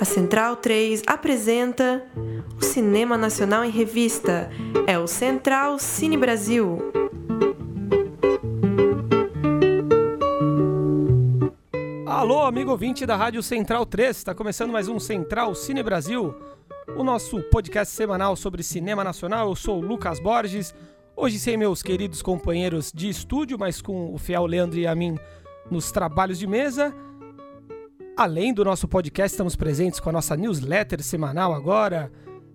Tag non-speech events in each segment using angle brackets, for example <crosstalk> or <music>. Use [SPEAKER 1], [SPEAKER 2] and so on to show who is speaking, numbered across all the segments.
[SPEAKER 1] a Central 3 apresenta o Cinema Nacional em Revista. É o Central Cine Brasil.
[SPEAKER 2] Alô, amigo ouvinte da Rádio Central 3, está começando mais um Central Cine Brasil, o nosso podcast semanal sobre cinema nacional. Eu sou o Lucas Borges, hoje sem meus queridos companheiros de estúdio, mas com o fiel Leandro e a mim nos trabalhos de mesa. Além do nosso podcast, estamos presentes com a nossa newsletter semanal agora,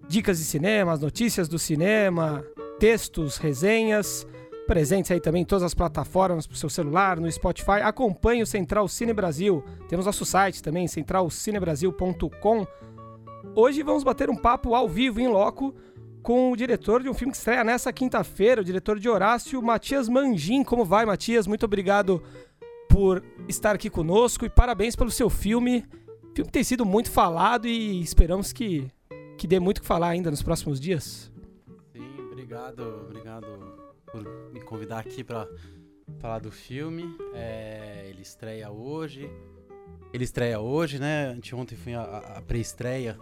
[SPEAKER 2] dicas de cinema, notícias do cinema, textos, resenhas, presentes aí também em todas as plataformas para o seu celular, no Spotify. Acompanhe o Central Cine Brasil. Temos nosso site também, centralcinebrasil.com. Hoje vamos bater um papo ao vivo, em loco, com o diretor de um filme que estreia nessa quinta-feira, o diretor de Horácio, Matias Mangin. Como vai, Matias? Muito obrigado por estar aqui conosco e parabéns pelo seu filme. O filme tem sido muito falado e esperamos que, que dê muito o que falar ainda nos próximos dias.
[SPEAKER 3] Sim, obrigado, obrigado por me convidar aqui para falar do filme. É, ele estreia hoje. Ele estreia hoje, né? Anteontem foi a, a pré-estreia.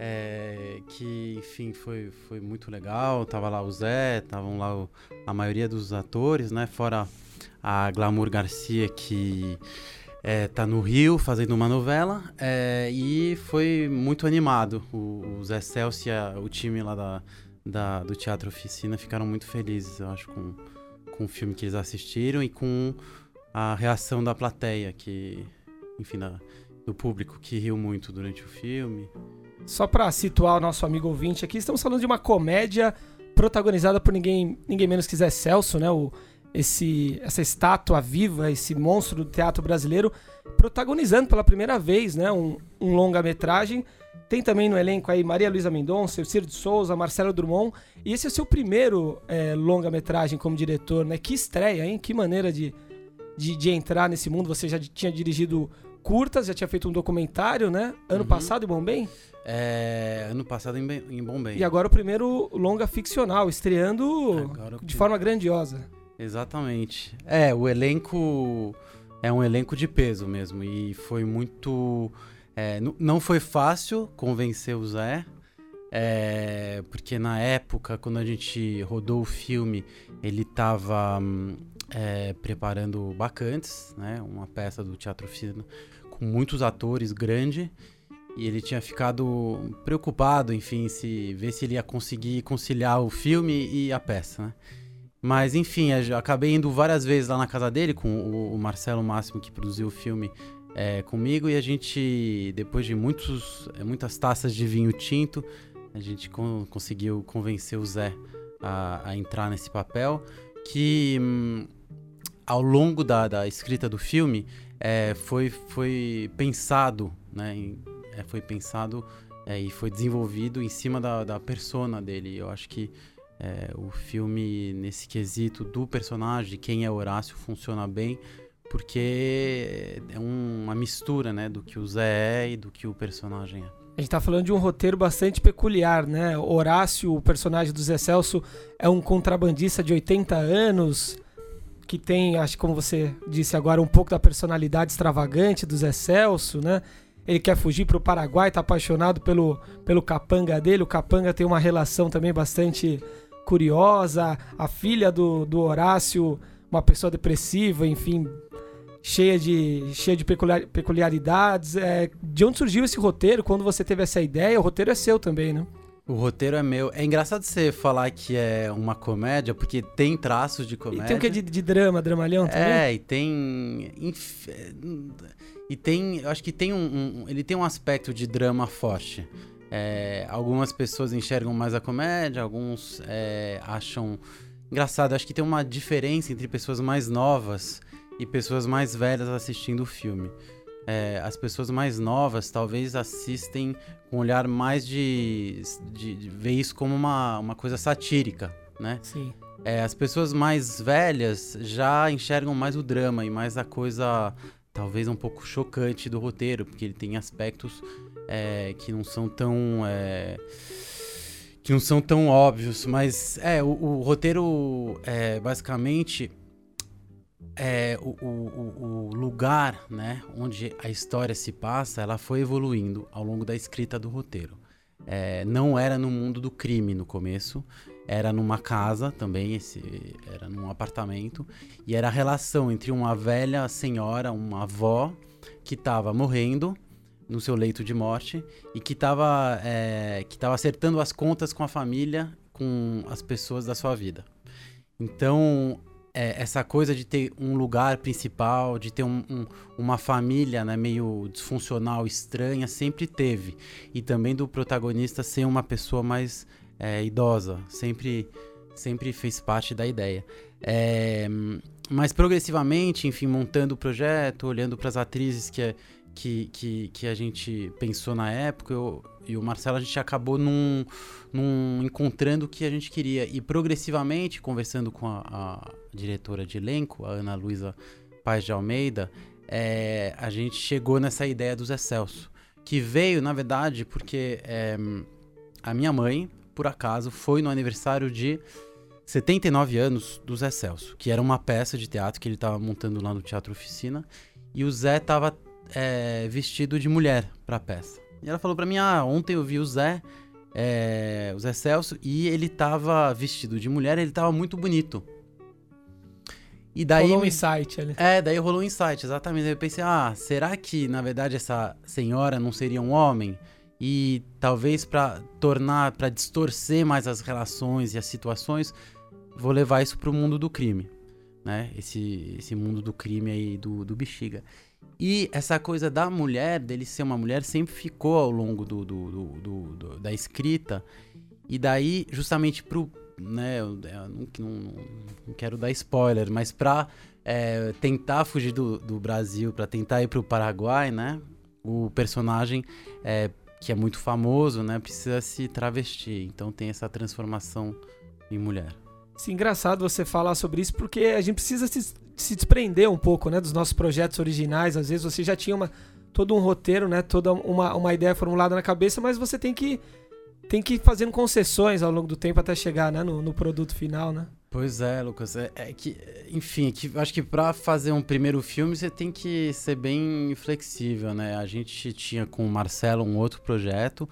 [SPEAKER 3] É, que enfim foi, foi muito legal. Tava lá o Zé, estavam lá o, a maioria dos atores, né? Fora a Glamour Garcia, que é, tá no Rio fazendo uma novela. É, e foi muito animado. O, o Zé Celso e o time lá da, da, do Teatro Oficina ficaram muito felizes, eu acho, com, com o filme que eles assistiram e com a reação da plateia, que, enfim, da, do público que riu muito durante o filme.
[SPEAKER 2] Só para situar o nosso amigo ouvinte aqui, estamos falando de uma comédia protagonizada por ninguém, ninguém menos que Zé Celso, né? O esse, essa estátua viva, esse monstro do teatro brasileiro, protagonizando pela primeira vez né, um, um longa-metragem. Tem também no elenco aí Maria Luísa Mendonça, Ciro de Souza, Marcelo Drummond. E esse é o seu primeiro é, longa-metragem como diretor, né? Que estreia, hein? Que maneira de, de, de, entrar nesse mundo. Você já tinha dirigido curtas, já tinha feito um documentário, né? Ano uhum. passado em Bombém?
[SPEAKER 3] É, ano passado em, em Bombém.
[SPEAKER 2] E agora o primeiro longa ficcional, estreando de forma grandiosa.
[SPEAKER 3] Exatamente. É, o elenco é um elenco de peso mesmo. E foi muito. É, não foi fácil convencer o Zé. É, porque na época, quando a gente rodou o filme, ele estava é, preparando Bacantes, né? Uma peça do Teatro Oficina com muitos atores grande. E ele tinha ficado preocupado, enfim, se ver se ele ia conseguir conciliar o filme e a peça, né? Mas enfim, acabei indo várias vezes lá na casa dele com o, Marcelo Máximo que produziu o filme é, comigo e a gente, depois de muitos, é, muitas taças de vinho tinto, a gente con conseguiu convencer o Zé a, a entrar nesse papel que hum, ao longo da, da, escrita do filme é, foi, foi pensado, né, em, é, foi pensado é, e foi desenvolvido em cima da, da persona dele. Eu acho que é, o filme, nesse quesito do personagem, quem é Horácio, funciona bem, porque é uma mistura né, do que o Zé é e do que o personagem é.
[SPEAKER 2] A gente está falando de um roteiro bastante peculiar, né? Horácio, o personagem do Zé Celso, é um contrabandista de 80 anos, que tem, acho que como você disse agora, um pouco da personalidade extravagante do Zé Celso, né? Ele quer fugir para o Paraguai, está apaixonado pelo, pelo capanga dele. O capanga tem uma relação também bastante curiosa, a filha do, do Horácio, uma pessoa depressiva, enfim, cheia de, cheia de peculiar, peculiaridades. É, de onde surgiu esse roteiro? Quando você teve essa ideia? O roteiro é seu também, né?
[SPEAKER 3] O roteiro é meu. É engraçado você falar que é uma comédia, porque tem traços de comédia.
[SPEAKER 2] E tem o que de, de drama, dramalhão também?
[SPEAKER 3] É, e tem. E tem. Eu acho que tem um, um. Ele tem um aspecto de drama forte. É, algumas pessoas enxergam mais a comédia, alguns é, acham engraçado. Acho que tem uma diferença entre pessoas mais novas e pessoas mais velhas assistindo o filme. É, as pessoas mais novas talvez assistem com um olhar mais de, de, de, ver isso como uma, uma coisa satírica, né?
[SPEAKER 2] Sim.
[SPEAKER 3] É, as pessoas mais velhas já enxergam mais o drama e mais a coisa talvez um pouco chocante do roteiro, porque ele tem aspectos é, que não são tão. É, que não são tão óbvios, mas é, o, o roteiro é basicamente é, o, o, o, lugar né, onde a história se passa, ela foi evoluindo ao longo da escrita do roteiro. É, não era no mundo do crime no começo, era numa casa também, esse, era num apartamento, e era a relação entre uma velha senhora, uma avó, que estava morrendo no seu leito de morte e que estava é, que tava acertando as contas com a família, com as pessoas da sua vida. Então, é, essa coisa de ter um lugar principal, de ter um, um, uma família né, meio disfuncional, estranha, sempre teve. E também do protagonista ser uma pessoa mais é, idosa, sempre, sempre fez parte da ideia. É, mas progressivamente, enfim, montando o projeto, olhando para as atrizes que, que, que, que, a gente pensou na época, eu, e o Marcelo, a gente acabou num, num, encontrando o que a gente queria. E progressivamente, conversando com a, a diretora de elenco, a Ana Luísa Paz de Almeida, é, a gente chegou nessa ideia do Zé Celso. Que veio, na verdade, porque é, a minha mãe, por acaso, foi no aniversário de 79 anos do Zé Celso, que era uma peça de teatro que ele estava montando lá no Teatro Oficina. E o Zé estava é, vestido de mulher para a peça. E ela falou para mim: Ah, ontem eu vi o Zé, é, o Zé Celso, e ele estava vestido de mulher, ele estava muito bonito.
[SPEAKER 2] E daí. Rolou um insight ali.
[SPEAKER 3] É, daí rolou um insight, exatamente. Aí eu pensei: Ah, será que na verdade essa senhora não seria um homem? E talvez para tornar, para distorcer mais as relações e as situações, vou levar isso para o mundo do crime, né? Esse, esse mundo do crime aí do, do bexiga. E essa coisa da mulher, dele ser uma mulher, sempre ficou ao longo do, do, do, do da escrita. E daí, justamente pro. Né, eu, não, não, não, quero dar spoiler, mas para é, tentar fugir do, do Brasil, para tentar ir para o Paraguai, né? O personagem, é, que é muito famoso, né? Precisa se travestir. Então tem essa transformação em mulher.
[SPEAKER 2] Sim, engraçado você falar sobre isso, porque a gente precisa se, se desprender um pouco, né, dos nossos projetos originais. Às vezes você já tinha uma, todo um roteiro, né, toda uma, uma ideia formulada na cabeça, mas você tem que tem que ir fazendo concessões ao longo do tempo até chegar, né, no, no produto final, né?
[SPEAKER 3] Pois é, Lucas. É, é que, enfim, é que, acho que para fazer um primeiro filme você tem que ser bem flexível, né? A gente tinha com o Marcelo um outro projeto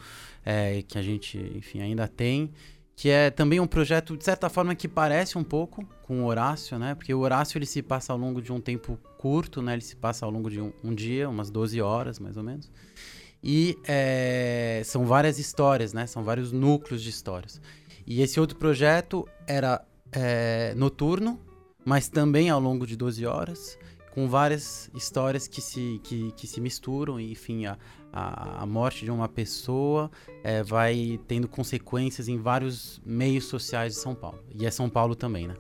[SPEAKER 3] é, que a gente, enfim, ainda tem que é também um projeto, de certa forma, que parece um pouco com o Horácio, né? Porque o Horácio ele se passa ao longo de um tempo curto, né? Ele se passa ao longo de um, um dia, umas 12 horas, mais ou menos. E é, são várias histórias, né? São vários núcleos de histórias. E esse outro projeto era é, noturno, mas também ao longo de 12 horas, com várias histórias que se, que, que se misturam. E, enfim, a, a, a morte de uma pessoa é, vai tendo consequências em vários meios sociais de São Paulo. E é São Paulo também, né?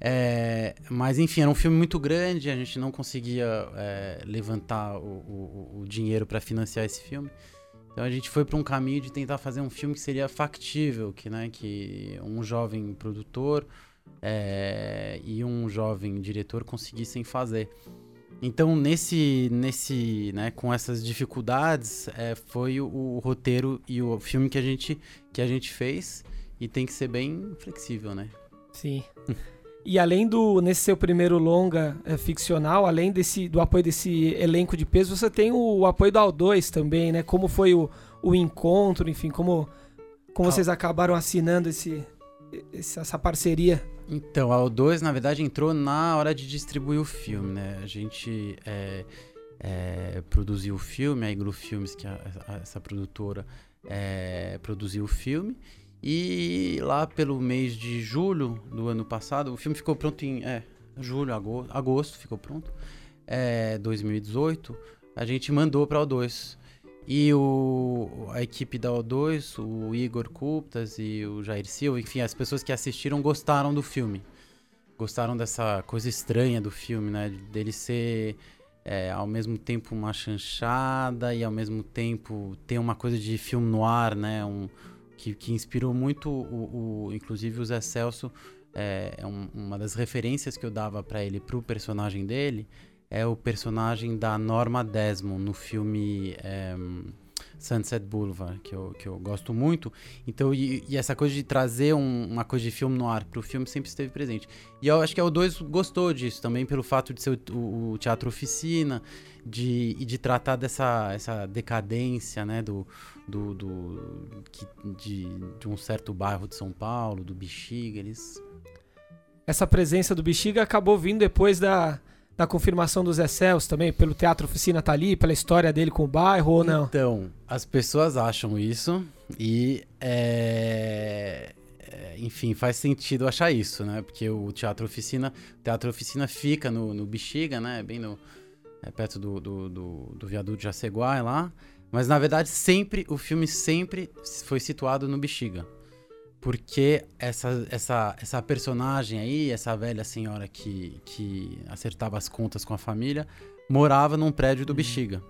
[SPEAKER 3] É, mas enfim, era um filme muito grande, a gente não conseguia é, levantar o, o, o dinheiro para financiar esse filme. Então a gente foi para um caminho de tentar fazer um filme que seria factível, que, né, que um jovem produtor é, e um jovem diretor conseguissem fazer. Então, nesse, nesse, né, com essas dificuldades, é, foi o, o, roteiro e o filme que a gente, que a gente fez e tem que ser bem flexível, né?
[SPEAKER 2] Sim. <laughs> e além do nesse seu primeiro longa é, ficcional, além desse do apoio desse elenco de peso, você tem o, o apoio do Al2 também, né? Como foi o, o encontro, enfim, como como vocês acabaram assinando esse, essa parceria
[SPEAKER 3] então, a O2, na verdade, entrou na hora de distribuir o filme, né? A gente é, é, produziu o filme, a Iglu Filmes, que é essa produtora, é, produziu o filme. E lá pelo mês de julho do ano passado, o filme ficou pronto em é, julho, agosto, agosto ficou pronto, é, 2018. A gente mandou para o O2. E o, a equipe da O2, o Igor Kuptas e o Jair Silva, enfim, as pessoas que assistiram gostaram do filme. Gostaram dessa coisa estranha do filme, né? Dele ser é, ao mesmo tempo uma chanchada e ao mesmo tempo ter uma coisa de filme no ar, né? Um, que, que inspirou muito o, o, inclusive o Zé Celso. É, é um, uma das referências que eu dava para ele, pro personagem dele, é o personagem da Norma Desmond no filme é, Sunset Boulevard, que eu, que eu gosto muito. Então, e, e essa coisa de trazer um, uma coisa de filme no ar pro filme sempre esteve presente. E eu acho que o 2 gostou disso também, pelo fato de ser o, o, teatro oficina, de, e de tratar dessa essa decadência, né, do, do, do que, de, de um certo bairro de São Paulo, do Bexiga, eles...
[SPEAKER 2] Essa presença do Bexiga acabou vindo depois da da confirmação dos Zé Celso também, pelo Teatro Oficina tá ali, pela história dele com o bairro ou não?
[SPEAKER 3] Então, as pessoas acham isso e é, é... enfim, faz sentido achar isso, né? Porque o Teatro Oficina, o Teatro Oficina fica no, no Bexiga, né? Bem no, é perto do, do, do, do viaduto de Jaceguai lá. Mas na verdade, sempre, o filme sempre foi situado no Bexiga porque essa, essa, essa personagem aí, essa velha senhora que, que acertava as contas com a família, morava num prédio do uhum. Bexiga.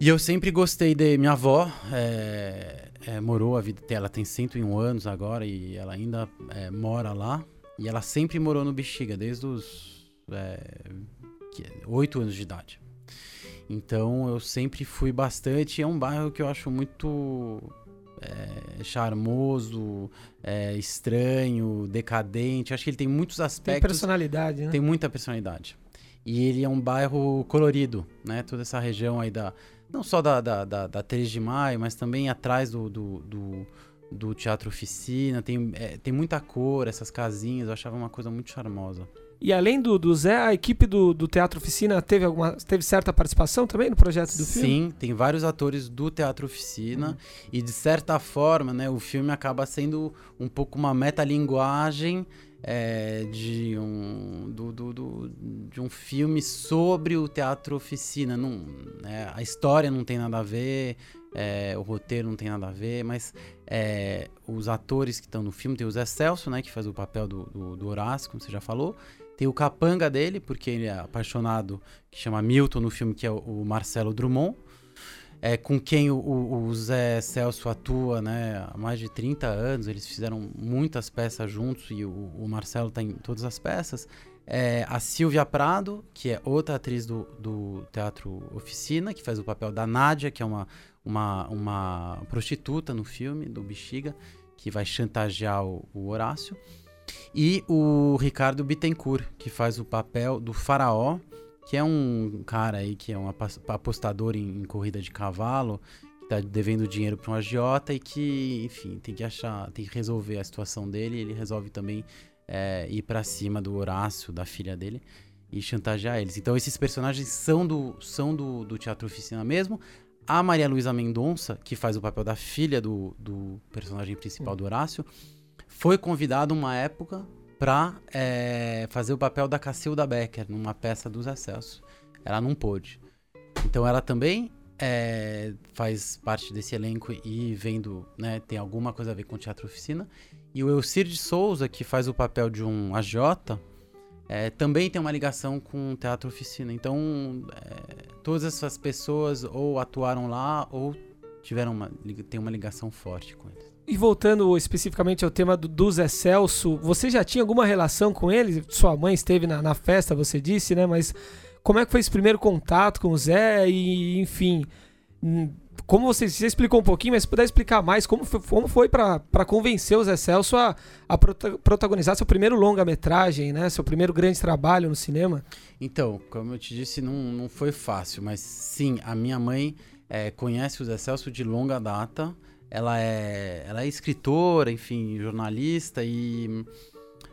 [SPEAKER 3] E eu sempre gostei de. Minha avó é, é, morou a vida. Ela tem 101 anos agora e ela ainda é, mora lá. E ela sempre morou no Bexiga, desde os é, 8 anos de idade. Então eu sempre fui bastante. É um bairro que eu acho muito é, charmoso, é, estranho, decadente. Acho que ele tem muitos aspectos. Tem
[SPEAKER 2] personalidade, né?
[SPEAKER 3] Tem muita personalidade. E ele é um bairro colorido, né? Toda essa região aí da. Não só da, da, da, da 3 de maio, mas também atrás do, do, do, do Teatro Oficina. Tem, é, tem muita cor, essas casinhas. Eu achava uma coisa muito charmosa.
[SPEAKER 2] E além do, do Zé, a equipe do, do Teatro Oficina teve, alguma, teve certa participação também no projeto do
[SPEAKER 3] Sim,
[SPEAKER 2] filme?
[SPEAKER 3] Sim, tem vários atores do Teatro Oficina. Uhum. E de certa forma, né, o filme acaba sendo um pouco uma metalinguagem é, de, um, do, do, do, de um filme sobre o Teatro Oficina. Não, é, a história não tem nada a ver, é, o roteiro não tem nada a ver, mas é, os atores que estão no filme, tem o Zé Celso, né, que faz o papel do, do, do Horácio, como você já falou. Tem o capanga dele, porque ele é apaixonado, que chama Milton no filme, que é o, Marcelo Drummond. É, com quem o, o, Zé Celso atua né, há mais de 30 anos. Eles fizeram muitas peças juntos e o, o Marcelo está em todas as peças. É, a Silvia Prado, que é outra atriz do, do Teatro Oficina, que faz o papel da Nádia, que é uma, uma, uma prostituta no filme do Bexiga, que vai chantagear o, o Horácio. E o Ricardo Bittencourt, que faz o papel do faraó, que é um cara aí que é um apostador em, em corrida de cavalo, que tá devendo dinheiro para um agiota e que, enfim, tem que achar, tem que resolver a situação dele. ele resolve também é, ir para cima do Horácio, da filha dele, e chantagear eles. Então esses personagens são do, são do, do Teatro Oficina mesmo. A Maria Luísa Mendonça, que faz o papel da filha do, do personagem principal do Horácio, foi convidado uma época para é, fazer o papel da Cacilda Becker numa peça dos Excelsos. Ela não pôde. Então ela também é, faz parte desse elenco e vendo, né, tem alguma coisa a ver com Teatro Oficina. E o Elcir de Souza, que faz o papel de um agiota, é, também tem uma ligação com Teatro Oficina. Então, é, todas essas pessoas ou atuaram lá ou tiveram uma, tem uma ligação forte com eles.
[SPEAKER 2] E voltando especificamente ao tema do, do Zé Celso, você já tinha alguma relação com ele? Sua mãe esteve na, na, festa, você disse, né? Mas como é que foi esse primeiro contato com o Zé? E, enfim, hum, como você, você explicou um pouquinho, mas se puder explicar mais, como foi, como foi para convencer o Zé Celso a, a protagonizar seu primeiro longa-metragem, né? Seu primeiro grande trabalho no cinema?
[SPEAKER 3] Então, como eu te disse, não, não foi fácil, mas sim, a minha mãe é, conhece o Zé Celso de longa data ela é, ela é escritora, enfim, jornalista e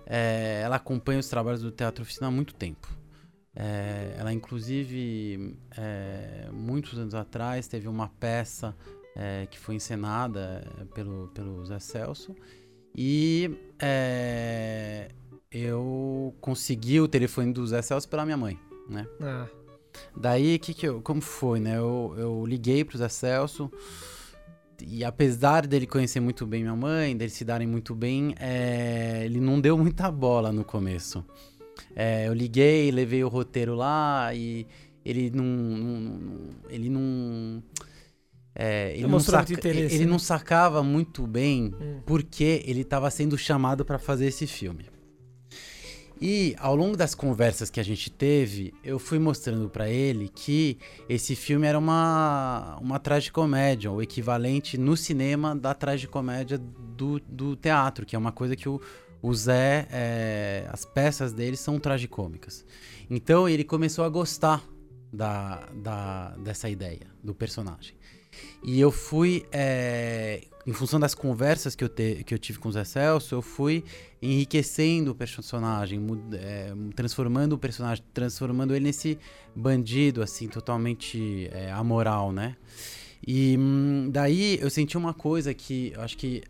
[SPEAKER 3] é, ela acompanha os trabalhos do Teatro Oficina há muito tempo. É, ela, inclusive, é, muitos anos atrás, teve uma peça é, que foi encenada é, pelo, pelo Zé Celso e é, eu consegui o telefone do Zé Celso pela minha mãe, né? Ah. Daí, que que eu, como foi, né? Eu, eu liguei pro Zé Celso e apesar dele conhecer muito bem minha mãe, deles se darem muito bem, é, ele não deu muita bola no começo. É, eu liguei, levei o roteiro lá e ele não. não ele não. É, ele, não saca, ele né? não sacava muito bem hum. porque ele estava sendo chamado para fazer esse filme. E ao longo das conversas que a gente teve, eu fui mostrando para ele que esse filme era uma, uma tragicomédia, o equivalente no cinema da tragicomédia do, do teatro, que é uma coisa que o, o Zé, é, as peças dele são tragicômicas. Então ele começou a gostar da, da, dessa ideia, do personagem. E eu fui, é, em função das conversas que eu, te, que eu tive com o Zé Celso, eu fui enriquecendo o personagem, é, transformando o personagem, transformando ele nesse bandido, assim, totalmente é, amoral, né? E hum, daí eu senti uma coisa que eu acho que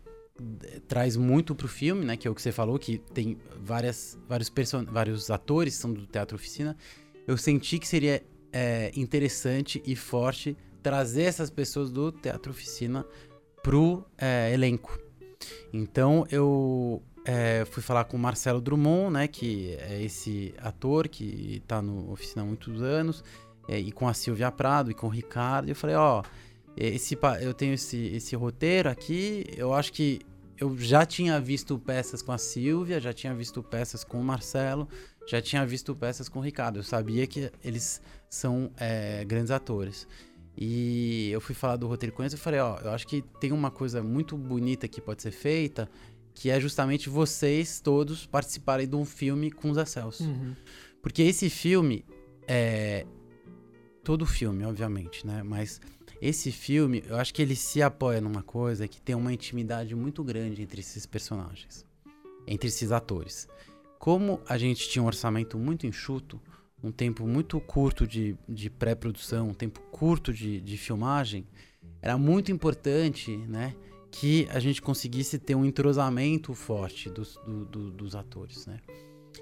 [SPEAKER 3] é, traz muito pro filme, né? Que é o que você falou, que tem várias, vários, person vários atores que são do Teatro Oficina. Eu senti que seria é, interessante e forte trazer essas pessoas do Teatro Oficina pro é, elenco. Então eu é, fui falar com o Marcelo Drummond, né, que é esse ator que está no Oficina há muitos anos, é, e com a Silvia Prado e com o Ricardo. E eu falei, ó, esse, eu tenho esse, esse roteiro aqui, eu acho que eu já tinha visto peças com a Silvia, já tinha visto peças com o Marcelo, já tinha visto peças com o Ricardo. Eu sabia que eles são é, grandes atores. E eu fui falar do roteiro com eles e falei, ó, eu acho que tem uma coisa muito bonita que pode ser feita, que é justamente vocês todos participarem de um filme com os Celso. Uhum. Porque esse filme é todo filme, obviamente, né? Mas esse filme, eu acho que ele se apoia numa coisa que tem uma intimidade muito grande entre esses personagens, entre esses atores. Como a gente tinha um orçamento muito enxuto, um tempo muito curto de, de pré-produção, um tempo curto de, de filmagem, era muito importante, né? Que a gente conseguisse ter um entrosamento forte dos, do, do, dos atores, né?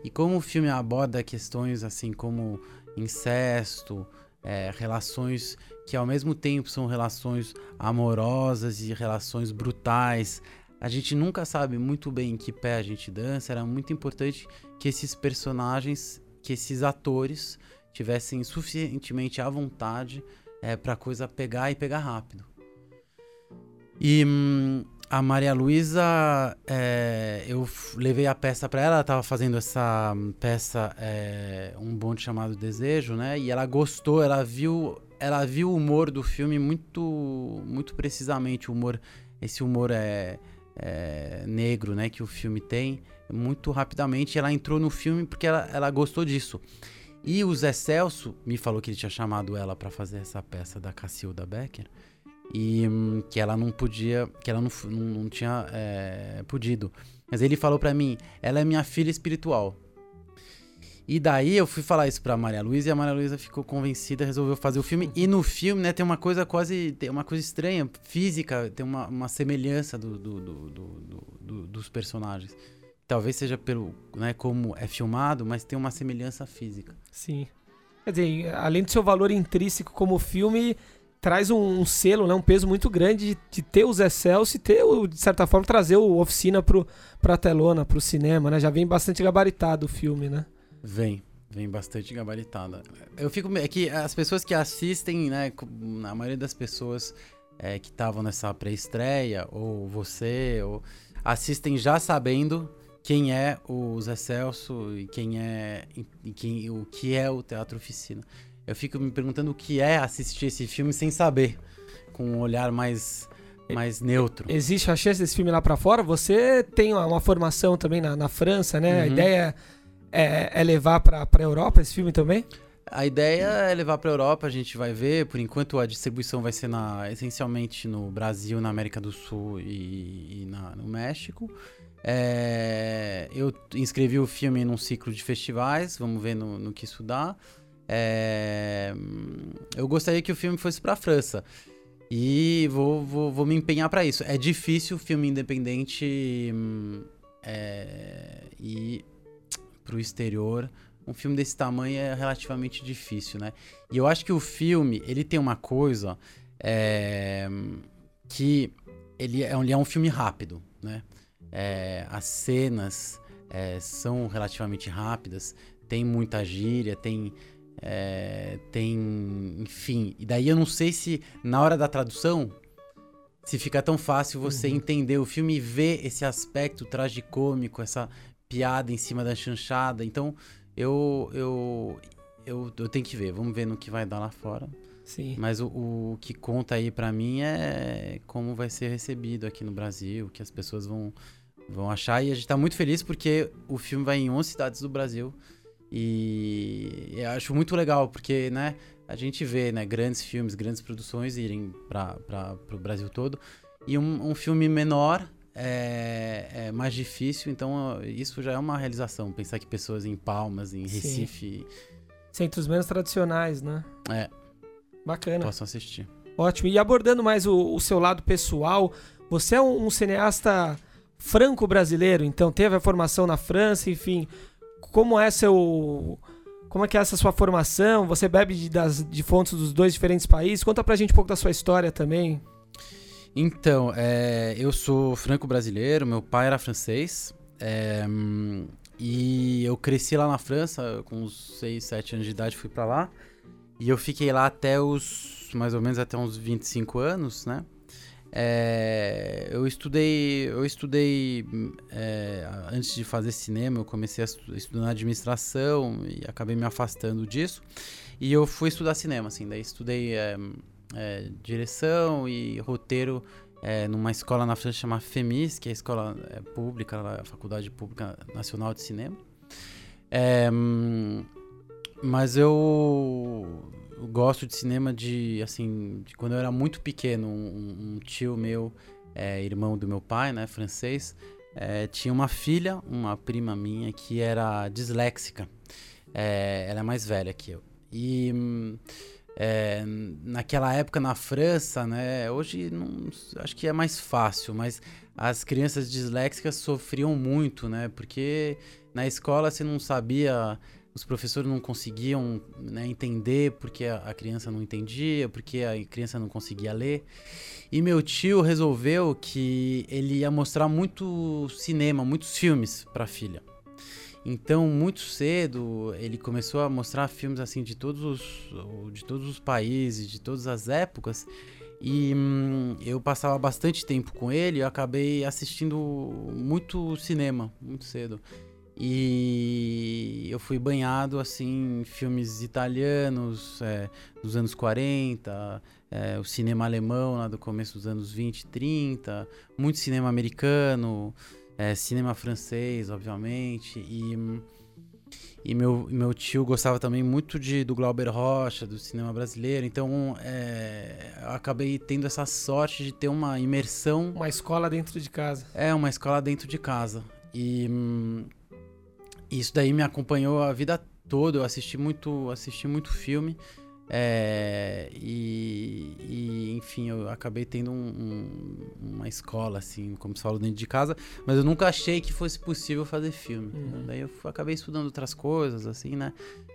[SPEAKER 3] E como o filme aborda questões assim como incesto, é, relações que ao mesmo tempo são relações amorosas e relações brutais, a gente nunca sabe muito bem em que pé a gente dança. Era muito importante que esses personagens que esses atores tivessem suficientemente à vontade é, para a coisa pegar e pegar rápido. E hum, a Maria Luísa, é, eu levei a peça para ela, ela estava fazendo essa peça, é, um bonde chamado Desejo, né? E ela gostou, ela viu, ela viu o humor do filme muito, muito precisamente, o humor, esse humor é, é negro, né? Que o filme tem muito rapidamente. Ela entrou no filme porque ela, ela gostou disso. E o Zé Celso me falou que ele tinha chamado ela para fazer essa peça da Cacilda Becker e hum, que ela não podia, que ela não, não, não tinha é, podido. Mas ele falou para mim, ela é minha filha espiritual. E daí eu fui falar isso pra Maria Luísa e a Maria Luísa ficou convencida, resolveu fazer o filme. E no filme, né, tem uma coisa quase. Tem uma coisa estranha, física, tem uma, uma semelhança do, do, do, dos personagens. Talvez seja pelo, né, como é filmado, mas tem uma semelhança física.
[SPEAKER 2] Sim. Quer dizer, além do seu valor intrínseco como filme, traz um, um selo, né, um peso muito grande de, de ter o Zé Celso e ter, de certa forma, trazer o Oficina pro, pra telona, pro cinema, né? Já vem bastante gabaritado o filme, né?
[SPEAKER 3] Vem, vem bastante gabaritada. Eu fico. É que as pessoas que assistem, né? A maioria das pessoas é, que estavam nessa pré-estreia, ou você, ou assistem já sabendo quem é o Zé Celso e quem é e quem, o que é o Teatro Oficina. Eu fico me perguntando o que é assistir esse filme sem saber, com um olhar mais mais neutro.
[SPEAKER 2] Existe a chance desse filme lá para fora? Você tem uma, uma, formação também na, na França, né? Uhum. A ideia é, é levar para a Europa esse filme também?
[SPEAKER 3] A ideia é levar para a Europa, a gente vai ver. Por enquanto, a distribuição vai ser na, essencialmente no Brasil, na América do Sul e, e na, no México. É, eu inscrevi o filme num ciclo de festivais, vamos ver no, no que isso dá. É, eu gostaria que o filme fosse para a França e vou, vou, vou me empenhar para isso. É difícil filme independente é, ir para o exterior. Um filme desse tamanho é relativamente difícil, né? E eu acho que o filme ele tem uma coisa é, que ele é, ele é um filme rápido, né? É, as cenas é, são relativamente rápidas, tem muita gíria, tem. É, tem. Enfim. E daí eu não sei se na hora da tradução se fica tão fácil você uhum. entender o filme e ver esse aspecto tragicômico, essa piada em cima da chanchada. Então, eu, eu, eu, eu tenho que ver. Vamos ver no que vai dar lá fora.
[SPEAKER 2] Sim.
[SPEAKER 3] Mas o, o que conta aí pra mim é como vai ser recebido aqui no Brasil, que as pessoas vão, vão achar. E a gente tá muito feliz porque o filme vai em 11 cidades do Brasil. E eu acho muito legal, porque, né, a gente vê, né, grandes filmes, grandes produções irem para o Brasil todo. E um, um filme menor é, é, mais difícil, então isso já é uma realização. Pensar que pessoas em Palmas, em Recife.
[SPEAKER 2] Sim. Centros menos tradicionais, né?
[SPEAKER 3] É.
[SPEAKER 2] Bacana.
[SPEAKER 3] Possam assistir.
[SPEAKER 2] Ótimo. E abordando mais o, o seu lado pessoal, você é um, um cineasta franco-brasileiro, então teve a formação na França, enfim. Como é seu. Como é que é essa sua formação? Você bebe de, das, de fontes dos dois diferentes países? Conta pra gente um pouco da sua história também.
[SPEAKER 3] Então, é, eu sou franco-brasileiro, meu pai era francês. É, e eu cresci lá na França, com uns 6, 7 anos de idade fui para lá. E eu fiquei lá até os, mais ou menos até uns 25 anos, né? É, eu estudei, eu estudei é, antes de fazer cinema, eu comecei a estudar administração e acabei me afastando disso. E eu fui estudar cinema, assim, daí estudei é, é, direção e roteiro é, numa escola na França chamada FEMIS, que é a escola é, pública, a Faculdade Pública Nacional de Cinema. Mas eu gosto de cinema de, assim, de quando eu era muito pequeno. Um, um tio meu, é, irmão do meu pai, né, francês, é, tinha uma filha, uma prima minha, que era disléxica. É, ela é mais velha que eu. E é, naquela época na França, né? Hoje não, acho que é mais fácil, mas as crianças disléxicas sofriam muito, né? Porque na escola você não sabia, os professores não conseguiam né, entender porque a, criança não entendia, porque a criança não conseguia ler. E meu tio resolveu que ele ia mostrar muito cinema, muitos filmes para a filha. Então, muito cedo, ele começou a mostrar filmes assim de todos os, de todos os países, de todas as épocas. E hum, eu passava bastante tempo com ele, eu acabei assistindo muito cinema, muito cedo. E eu fui banhado assim em filmes italianos é, dos anos 40, é, o cinema alemão lá do começo dos anos 20, 30, muito cinema americano é, cinema francês, obviamente, e, e meu, meu tio gostava também muito de, do Glauber Rocha, do cinema brasileiro, então é, eu acabei tendo essa sorte de ter uma imersão.
[SPEAKER 2] Uma escola dentro de casa.
[SPEAKER 3] É, uma escola dentro de casa. E hum, isso daí me acompanhou a vida toda, eu assisti muito, assisti muito filme. É, e, e, enfim, eu acabei tendo um, um, uma escola, assim, como se fala, dentro de casa, mas eu nunca achei que fosse possível fazer filme. Uhum. Daí eu acabei estudando outras coisas, assim, né?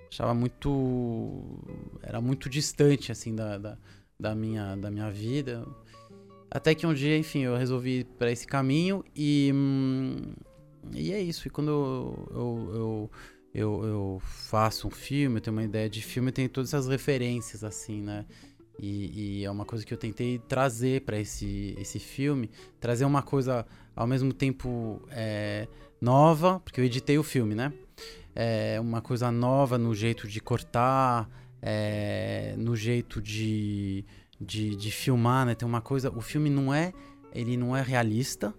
[SPEAKER 3] Achava muito. Era muito distante, assim, da, da, da minha, da minha vida. Até que um dia, enfim, eu resolvi ir para esse caminho e. Hum, e é isso. E quando eu, eu, eu eu, faço um filme, eu tenho uma ideia de filme, tenho todas essas referências, assim, né? E, e é uma coisa que eu tentei trazer para esse, esse filme, trazer uma coisa ao mesmo tempo é, nova, porque eu editei o filme, né? É uma coisa nova no jeito de cortar, é, no jeito de, de, de filmar, né? Tem uma coisa, o filme não é, ele não é realista,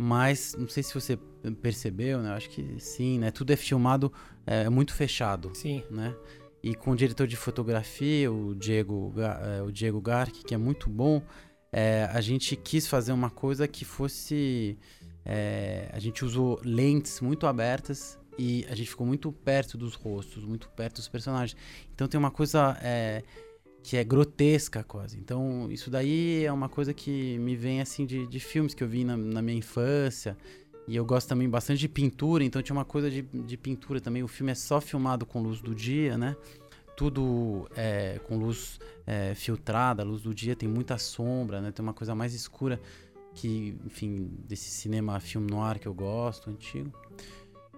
[SPEAKER 3] mas não sei se você percebeu, né? Acho que sim, né? Tudo é filmado é, muito fechado,
[SPEAKER 2] sim,
[SPEAKER 3] né? E com o diretor de fotografia, o Diego, é, o Diego Gark, que é muito bom, é, a gente quis fazer uma coisa que fosse, é, a gente usou lentes muito abertas e a gente ficou muito perto dos rostos, muito perto dos personagens. Então tem uma coisa é, que é grotesca quase. Então, isso daí é uma coisa que me vem assim de, de filmes que eu vi na, na, minha infância. E eu gosto também bastante de pintura, então tinha uma coisa de, de pintura também. O filme é só filmado com luz do dia, né? Tudo é, com luz é, filtrada, a luz do dia tem muita sombra, né? Tem uma coisa mais escura que, enfim, desse cinema filme noir que eu gosto, antigo.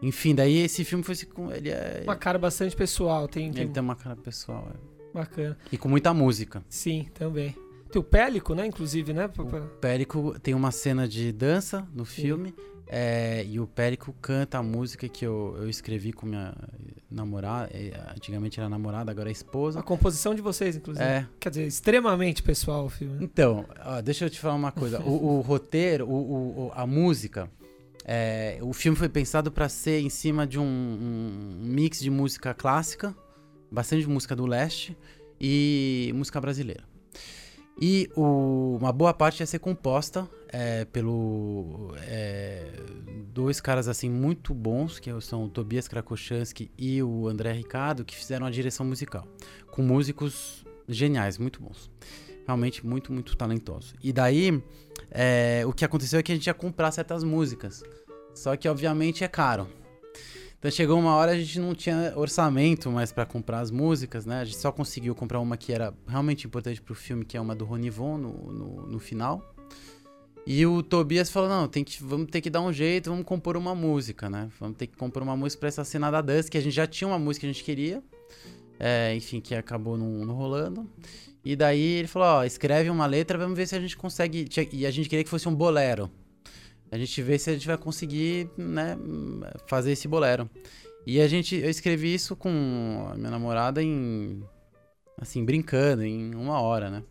[SPEAKER 3] Enfim, daí esse filme foi ele é
[SPEAKER 2] uma cara bastante pessoal, tem,
[SPEAKER 3] tem... ele tem uma cara pessoal, é.
[SPEAKER 2] Bacana.
[SPEAKER 3] E com muita música.
[SPEAKER 2] Sim, também. Tem o Pélico, né? Inclusive, né?
[SPEAKER 3] O Pélico tem uma cena de dança no filme. É, e o Périco canta a música que eu, eu escrevi com minha namorada. é, Antigamente era namorada, agora é esposa.
[SPEAKER 2] A composição de vocês, inclusive.
[SPEAKER 3] É.
[SPEAKER 2] Quer dizer, extremamente pessoal o filme.
[SPEAKER 3] Então, ó, deixa eu te falar uma coisa. O, o roteiro, o- o- a música, é, o filme foi pensado para ser em cima de um, um mix de música clássica, bastante música do leste e música brasileira. E o- uma boa parte ia ser composta é, pelo é, dois caras assim muito bons, que são o Tobias Krakoshansky e o André Ricardo, que fizeram a direção musical, com músicos geniais, muito bons realmente muito, muito talentoso. E daí, é, o que aconteceu é que a gente ia comprar certas músicas. Só que, obviamente, é caro. Então chegou uma hora a gente não tinha orçamento mais pra comprar as músicas, né? A gente só conseguiu comprar uma que era realmente importante pro filme, que é uma do Ronivon no, no, no final. E o Tobias falou: não, tem que, vamos ter que dar um jeito, vamos compor uma música, né? Vamos ter que compor uma música pra essa cena da dança, que a gente já tinha uma música que a gente queria. é, enfim, que acabou não, não rolando. E daí ele falou, ó, escreve uma letra, vamos ver se a gente consegue. E a gente queria que fosse um bolero. A gente vê se a gente vai conseguir, né, fazer esse bolero. E a gente, eu escrevi isso com a minha namorada em, assim, brincando, em uma hora, né?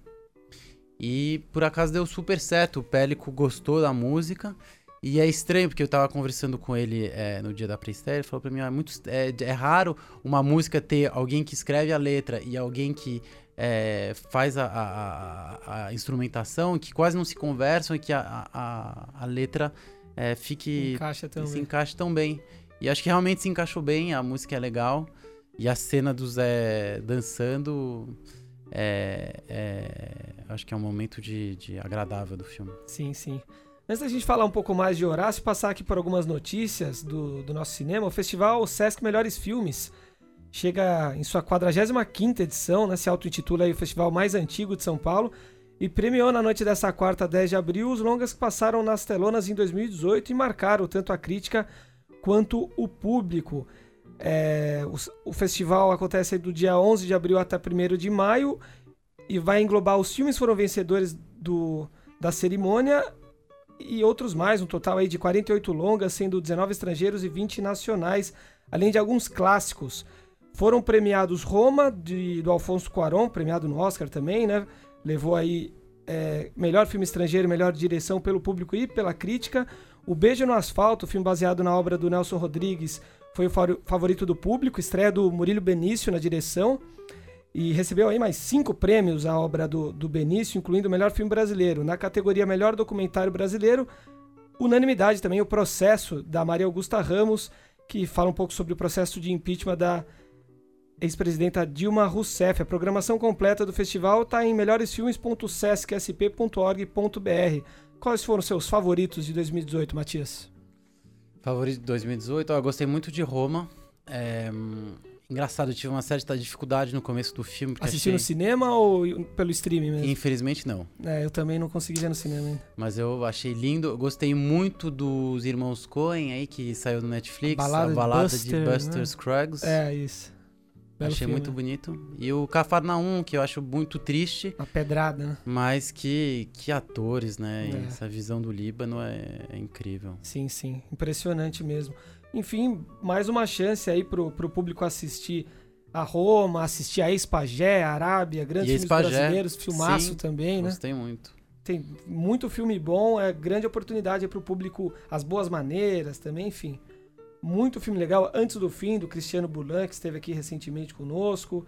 [SPEAKER 3] E por acaso deu super certo, o Pélico gostou da música. E é estranho, porque eu tava conversando com ele é, no dia da pré-estreia, ele falou pra mim, "Ah, é, muito, é, é raro uma música ter alguém que escreve a letra e alguém que é, faz a, a- a- instrumentação, que quase não se conversam e que a, a- a, letra é, fique
[SPEAKER 2] Encaixa
[SPEAKER 3] se
[SPEAKER 2] também.
[SPEAKER 3] encaixe tão bem. E acho que realmente se encaixou bem, a música é legal. E a cena do Zé dançando é, é- acho que é um momento de, de agradável do filme.
[SPEAKER 2] Sim, sim. Antes da gente falar um pouco mais de Horácio, passar aqui por algumas notícias do, do nosso cinema, o festival Sesc Melhores Filmes chega em sua 45ª edição, né, se auto-intitula o festival mais antigo de São Paulo, e premiou na noite dessa quarta, 10 de abril, os longas que passaram nas telonas em 2018 e marcaram tanto a crítica quanto o público. É, o, o festival acontece do dia 11 de abril até 1 de maio e vai englobar os filmes que foram vencedores do, da cerimônia e outros mais, um total aí de 48 longas, sendo 19 estrangeiros e 20 nacionais, além de alguns clássicos. Foram premiados Roma, de, do Alfonso Cuarón, premiado no Oscar também, né? Levou aí é, melhor filme estrangeiro, melhor direção pelo público e pela crítica. O Beijo no Asfalto, filme baseado na obra do Nelson Rodrigues, foi o fa- favorito do público, estreia do Murilo Benício na direção. E recebeu aí mais cinco prêmios a obra do, do Benício, incluindo o melhor filme brasileiro. Na categoria Melhor Documentário Brasileiro, unanimidade também o processo da Maria Augusta Ramos, que fala um pouco sobre o processo de impeachment da ex-presidenta Dilma Rousseff. A programação completa do festival está em melhoresfilmes.sescsp.org.br. Quais foram seus favoritos de 2018, Matias?
[SPEAKER 3] Favorito de 2018, ó, eu gostei muito de Roma. É, engraçado, eu tive uma certa dificuldade no começo do filme. Porque
[SPEAKER 2] Assistiu no
[SPEAKER 3] achei...
[SPEAKER 2] cinema ou pelo streaming mesmo?
[SPEAKER 3] Infelizmente não.
[SPEAKER 2] É, eu também não consegui ver no cinema ainda.
[SPEAKER 3] Mas eu achei lindo. Eu gostei muito dos irmãos Coen aí, que saiu no Netflix.
[SPEAKER 2] Balada
[SPEAKER 3] a
[SPEAKER 2] de
[SPEAKER 3] balada
[SPEAKER 2] Buster,
[SPEAKER 3] de
[SPEAKER 2] né?
[SPEAKER 3] Buster Scruggs.
[SPEAKER 2] É, isso. Belo
[SPEAKER 3] achei
[SPEAKER 2] filme.
[SPEAKER 3] muito bonito. E o Cafarnaum, que eu acho muito triste.
[SPEAKER 2] Uma pedrada, né?
[SPEAKER 3] Mas que, que atores, né?
[SPEAKER 2] É.
[SPEAKER 3] Essa visão do Líbano é, é incrível.
[SPEAKER 2] Sim, sim. Impressionante mesmo. Enfim, mais uma chance aí pro, pro público assistir a Roma, assistir a Ex-Pagé, a Arábia, grandes filmes brasileiros, filmaço
[SPEAKER 3] sim,
[SPEAKER 2] também, né?
[SPEAKER 3] Gostei muito.
[SPEAKER 2] Tem muito filme bom, é grande oportunidade para o público, as boas maneiras também, enfim. Muito filme legal. Antes do fim, do Cristiano Bulan, que esteve aqui recentemente conosco.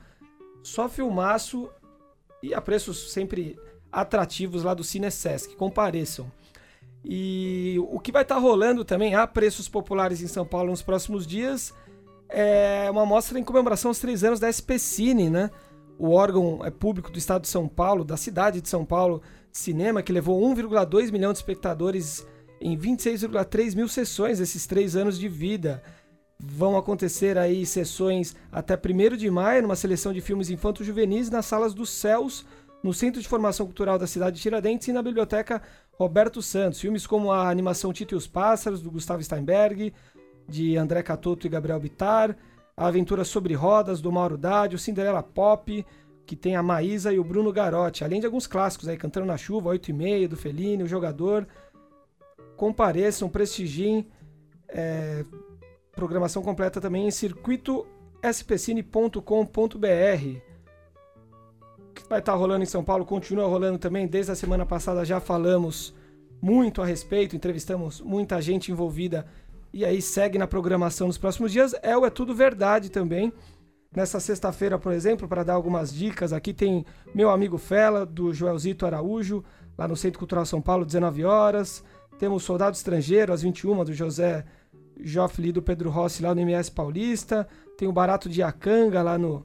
[SPEAKER 2] Só filmaço e a preços sempre atrativos lá do Cine Sesc. Compareçam. E o que vai estar rolando também a preços populares em São Paulo nos próximos dias é uma mostra em comemoração aos três anos da SP Cine, né? O órgão é público do estado de São Paulo, da cidade de São Paulo, de cinema, que levou 1,2 milhão de espectadores em 26,3 mil sessões esses três anos de vida. Vão acontecer aí sessões até 1 de maio, numa seleção de filmes infanto-juvenis nas salas dos céus, no Centro de Formação Cultural da cidade de Tiradentes e na Biblioteca Roberto Santos. Filmes como a animação Tito e os Pássaros, do Gustavo Steinberg, de André Catoto e Gabriel Bittar, A Aventura Sobre Rodas, do Mauro Dádio, Cinderela Pop, que tem a Maísa e o Bruno Garotti, além de alguns clássicos aí, Cantando na Chuva, 8 e meia, do Fellini, O Jogador, compareçam, prestigiem. É, programação completa também em circuitospcine.com.br. Vai estar rolando em São Paulo, continua rolando também. Desde a semana passada já falamos muito a respeito, entrevistamos muita gente envolvida e aí segue na programação nos próximos dias. É o É Tudo Verdade também. Nessa sexta-feira, por exemplo, para dar algumas dicas, aqui tem meu amigo Fela, do Joelzito Araújo, lá no Centro Cultural São Paulo, 19 horas. Temos Soldado Estrangeiro, às 21 do José Joffre do Pedro Rossi, lá no MS Paulista. Tem o Barato de Acanga, lá no,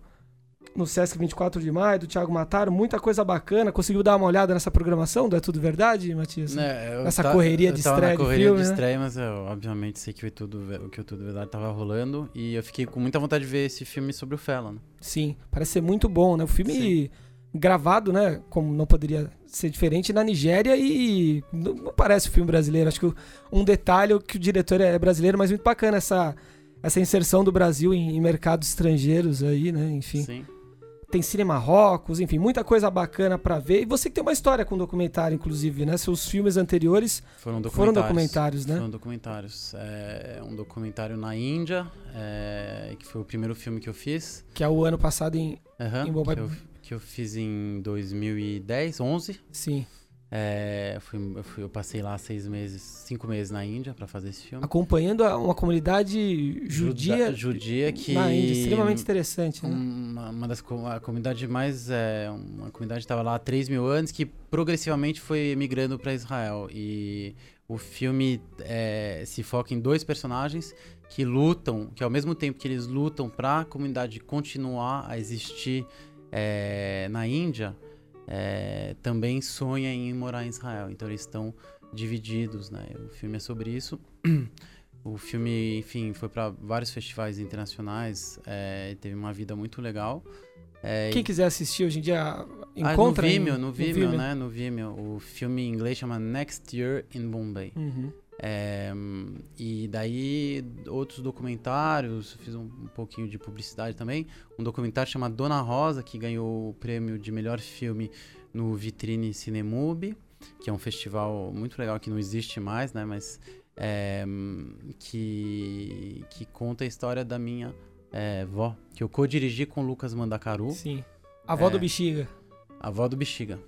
[SPEAKER 2] no Sesc 24 de maio, do Thiago Mataro, muita coisa bacana. Conseguiu dar uma olhada nessa programação do É Tudo Verdade, Matias?
[SPEAKER 3] É,
[SPEAKER 2] Nessa tá, correria de estreia
[SPEAKER 3] na correria
[SPEAKER 2] de filme,
[SPEAKER 3] de
[SPEAKER 2] né?
[SPEAKER 3] estreia, mas eu obviamente sei que o Tudo, que o Tudo Verdade tava rolando e eu fiquei com muita vontade de ver esse filme sobre o Fallon. Né?
[SPEAKER 2] Sim, parece ser muito bom, né? O filme Sim. Gravado, né? Como não poderia ser diferente, na Nigéria e não parece um filme brasileiro. Acho que um detalhe que o diretor é brasileiro, mas muito bacana essa, essa inserção do Brasil em, em mercados estrangeiros aí, né? Enfim.
[SPEAKER 3] Sim
[SPEAKER 2] tem cinema rocos, enfim, muita coisa bacana para ver. E você que tem uma história com documentário, inclusive, né? Seus filmes anteriores
[SPEAKER 3] foram documentários,
[SPEAKER 2] foram documentários né?
[SPEAKER 3] Foram documentários. É um documentário na Índia, é, que foi o primeiro filme que eu fiz.
[SPEAKER 2] Que é o ano passado em,
[SPEAKER 3] uhum, em Bombay. Que eu, fiz em 2010, 11.
[SPEAKER 2] Sim.
[SPEAKER 3] É, eu, fui, eu, fui, eu, passei lá seis meses, cinco meses na Índia para fazer esse filme.
[SPEAKER 2] Acompanhando uma comunidade judia,
[SPEAKER 3] Juda, judia que
[SPEAKER 2] na Índia, extremamente interessante. Né?
[SPEAKER 3] Uma, uma das a comunidade mais é, uma comunidade estava lá há 3 mil anos que progressivamente foi migrando para Israel e o filme é, se foca em dois personagens que lutam, que ao mesmo tempo que eles lutam para a comunidade continuar a existir é, na Índia é, também sonha em morar em Israel. Então eles estão divididos, né? O filme é sobre isso. <clears throat> O filme, enfim, foi para vários festivais internacionais, é, teve uma vida muito legal. É,
[SPEAKER 2] Quem quiser assistir hoje em dia encontra
[SPEAKER 3] ah, no Vimeo,
[SPEAKER 2] em,
[SPEAKER 3] no, Vimeo, no Vimeo, né? No Vimeo. O filme em inglês chama Next Year in Bombay.
[SPEAKER 2] Uhum.
[SPEAKER 3] É, e daí outros documentários, fiz um, um, pouquinho de publicidade também. Um documentário chamado Dona Rosa, que ganhou o prêmio de melhor filme no Vitrine Cinemub, que é um festival muito legal que não existe mais, né? Mas é, que, que conta a história da minha é, vó, que eu co-dirigi com o Lucas Mandacaru.
[SPEAKER 2] Sim. A avó do Bexiga.
[SPEAKER 3] A avó do Bexiga.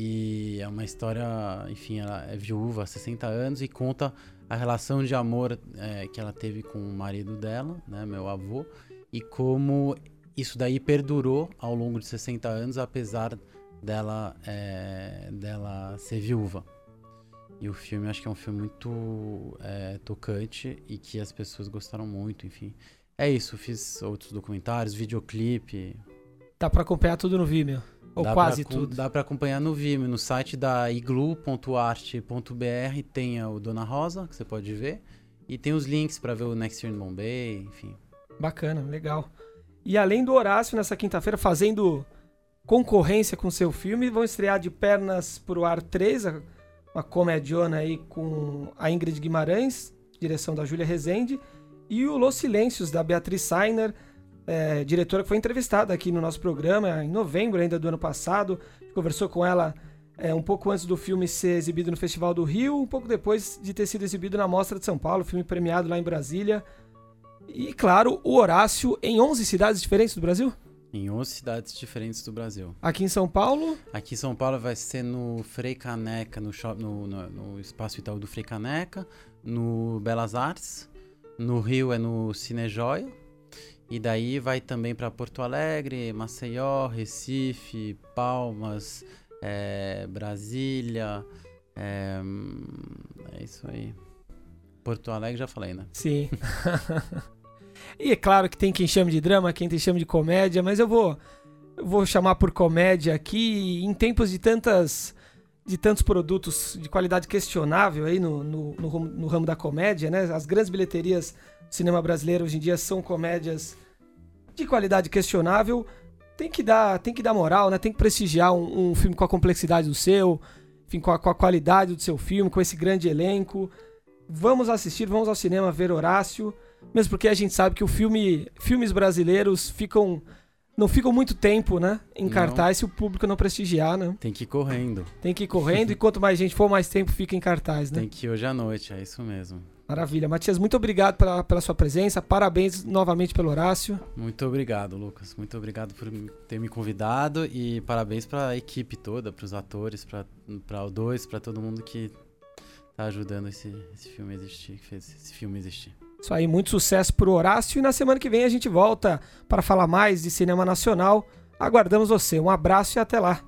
[SPEAKER 3] E é uma história, enfim, ela é viúva há 60 anos e conta a relação de amor é, que ela teve com o marido dela, né, meu avô, e como isso daí perdurou ao longo de 60 anos, apesar dela, é, dela ser viúva. E o filme, acho que é um filme muito é, tocante e que as pessoas gostaram muito, enfim. É isso, fiz outros documentários, videoclipe.
[SPEAKER 2] Dá pra acompanhar tudo no Vimeo. Ou
[SPEAKER 3] dá
[SPEAKER 2] quase
[SPEAKER 3] pra,
[SPEAKER 2] tudo.
[SPEAKER 3] Dá para acompanhar no Vimeo. No site da iglu.arte.br tem o Dona Rosa, que você pode ver. E tem os links para ver o Next Year in Bombay, enfim.
[SPEAKER 2] Bacana, legal. E além do Horácio, nessa quinta-feira, fazendo concorrência com seu filme, vão estrear de Pernas pro Ar 3, uma comediona aí com a Ingrid Guimarães, direção da Júlia Rezende, e o Los Silêncios, da Beatriz Sainer, é, diretora que foi entrevistada aqui no nosso programa em novembro ainda do ano passado. Conversou com ela é, um pouco antes do filme ser exibido no Festival do Rio, um pouco depois de ter sido exibido na Mostra de São Paulo, filme premiado lá em Brasília. E, claro, o Horácio em 11 cidades diferentes do Brasil?
[SPEAKER 3] Em 11 cidades diferentes do Brasil.
[SPEAKER 2] Aqui em São Paulo?
[SPEAKER 3] Aqui em São Paulo vai ser no Frei Caneca, no, shop, no, no, no Espaço Itaú do Frei Caneca, no Belas Artes. No Rio é no Cine Joia. E daí vai também para Porto Alegre, Maceió, Recife, Palmas, é, Brasília. É, é, isso aí. Porto Alegre já falei, né?
[SPEAKER 2] Sim. <laughs> e é claro que tem quem chame de drama, quem tem chame de comédia, mas eu vou, eu vou chamar por comédia aqui em tempos de tantas de tantos produtos de qualidade questionável aí no, no, no, no ramo da comédia, né? As grandes bilheterias do cinema brasileiro hoje em dia são comédias de qualidade questionável. Tem que dar, tem que dar moral, né? Tem que prestigiar um, um filme com a complexidade do seu, enfim, com a, com a qualidade do seu filme, com esse grande elenco. Vamos assistir, vamos ao cinema ver Horácio, mesmo porque a gente sabe que o filme, filmes brasileiros ficam não ficam muito tempo, né? Em cartaz se o público não prestigiar, né?
[SPEAKER 3] Tem que ir correndo.
[SPEAKER 2] Tem que ir correndo e <laughs> quanto mais gente for, mais tempo fica em cartaz, né?
[SPEAKER 3] Tem que ir hoje à noite, é isso mesmo.
[SPEAKER 2] Maravilha. Matias, muito obrigado pela, pela sua presença. Parabéns novamente pelo Horácio.
[SPEAKER 3] Muito obrigado, Lucas. Muito obrigado por ter me convidado e parabéns para a equipe toda, para os atores, para o dois, para todo mundo que tá ajudando esse, esse filme existir, que fez esse filme existir.
[SPEAKER 2] Isso aí, muito sucesso pro Horácio e na semana que vem a gente volta para falar mais de cinema nacional. Aguardamos você. Um abraço e até lá.